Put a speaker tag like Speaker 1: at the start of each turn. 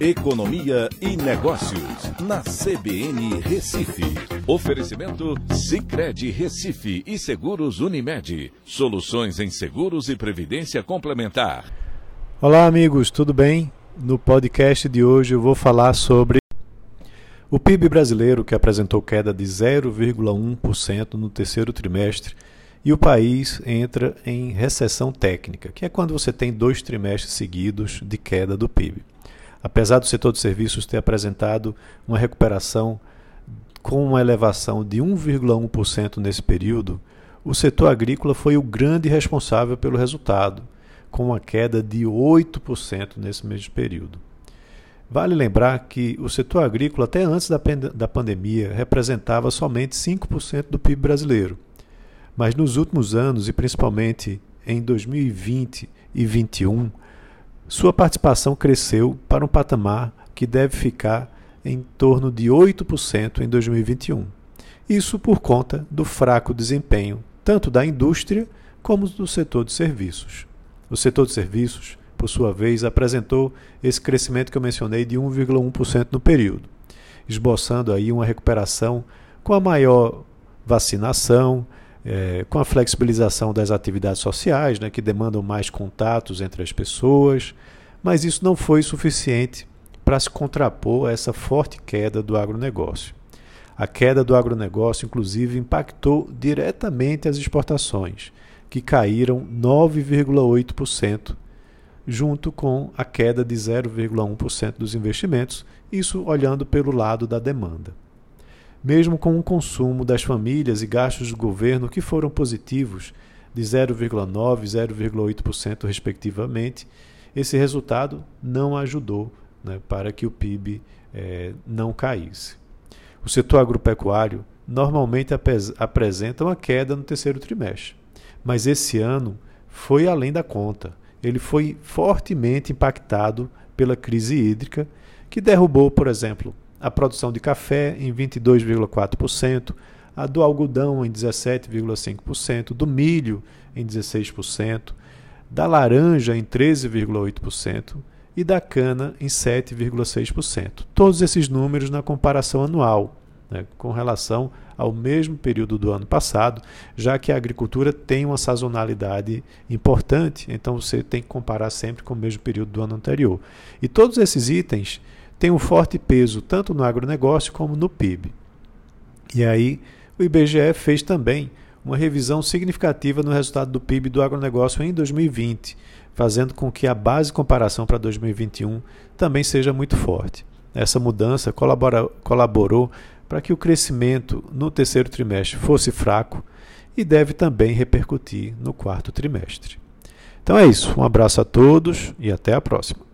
Speaker 1: Economia e Negócios, na CBN Recife. Oferecimento Cicred Recife e Seguros Unimed. Soluções em seguros e previdência complementar.
Speaker 2: Olá, amigos, tudo bem? No podcast de hoje eu vou falar sobre o PIB brasileiro, que apresentou queda de 0,1% no terceiro trimestre, e o país entra em recessão técnica, que é quando você tem dois trimestres seguidos de queda do PIB. Apesar do setor de serviços ter apresentado uma recuperação com uma elevação de 1,1% nesse período, o setor agrícola foi o grande responsável pelo resultado, com uma queda de 8% nesse mesmo período. Vale lembrar que o setor agrícola, até antes da, da pandemia, representava somente 5% do PIB brasileiro. Mas nos últimos anos, e principalmente em 2020 e 2021, sua participação cresceu para um patamar que deve ficar em torno de 8% em 2021. Isso por conta do fraco desempenho tanto da indústria como do setor de serviços. O setor de serviços, por sua vez, apresentou esse crescimento que eu mencionei de 1,1% no período, esboçando aí uma recuperação com a maior vacinação, é, com a flexibilização das atividades sociais, né, que demandam mais contatos entre as pessoas, mas isso não foi suficiente para se contrapor a essa forte queda do agronegócio. A queda do agronegócio, inclusive, impactou diretamente as exportações, que caíram 9,8%, junto com a queda de 0,1% dos investimentos, isso olhando pelo lado da demanda mesmo com o consumo das famílias e gastos do governo que foram positivos de 0,9% e 0,8% respectivamente, esse resultado não ajudou né, para que o PIB eh, não caísse. O setor agropecuário normalmente apresenta uma queda no terceiro trimestre, mas esse ano foi além da conta. Ele foi fortemente impactado pela crise hídrica, que derrubou, por exemplo, a produção de café em 22,4%, a do algodão em 17,5%, do milho em 16%, da laranja em 13,8% e da cana em 7,6%. Todos esses números na comparação anual, né, com relação ao mesmo período do ano passado, já que a agricultura tem uma sazonalidade importante, então você tem que comparar sempre com o mesmo período do ano anterior. E todos esses itens tem um forte peso tanto no agronegócio como no PIB. E aí, o IBGE fez também uma revisão significativa no resultado do PIB do agronegócio em 2020, fazendo com que a base de comparação para 2021 também seja muito forte. Essa mudança colabora, colaborou para que o crescimento no terceiro trimestre fosse fraco e deve também repercutir no quarto trimestre. Então é isso. Um abraço a todos e até a próxima.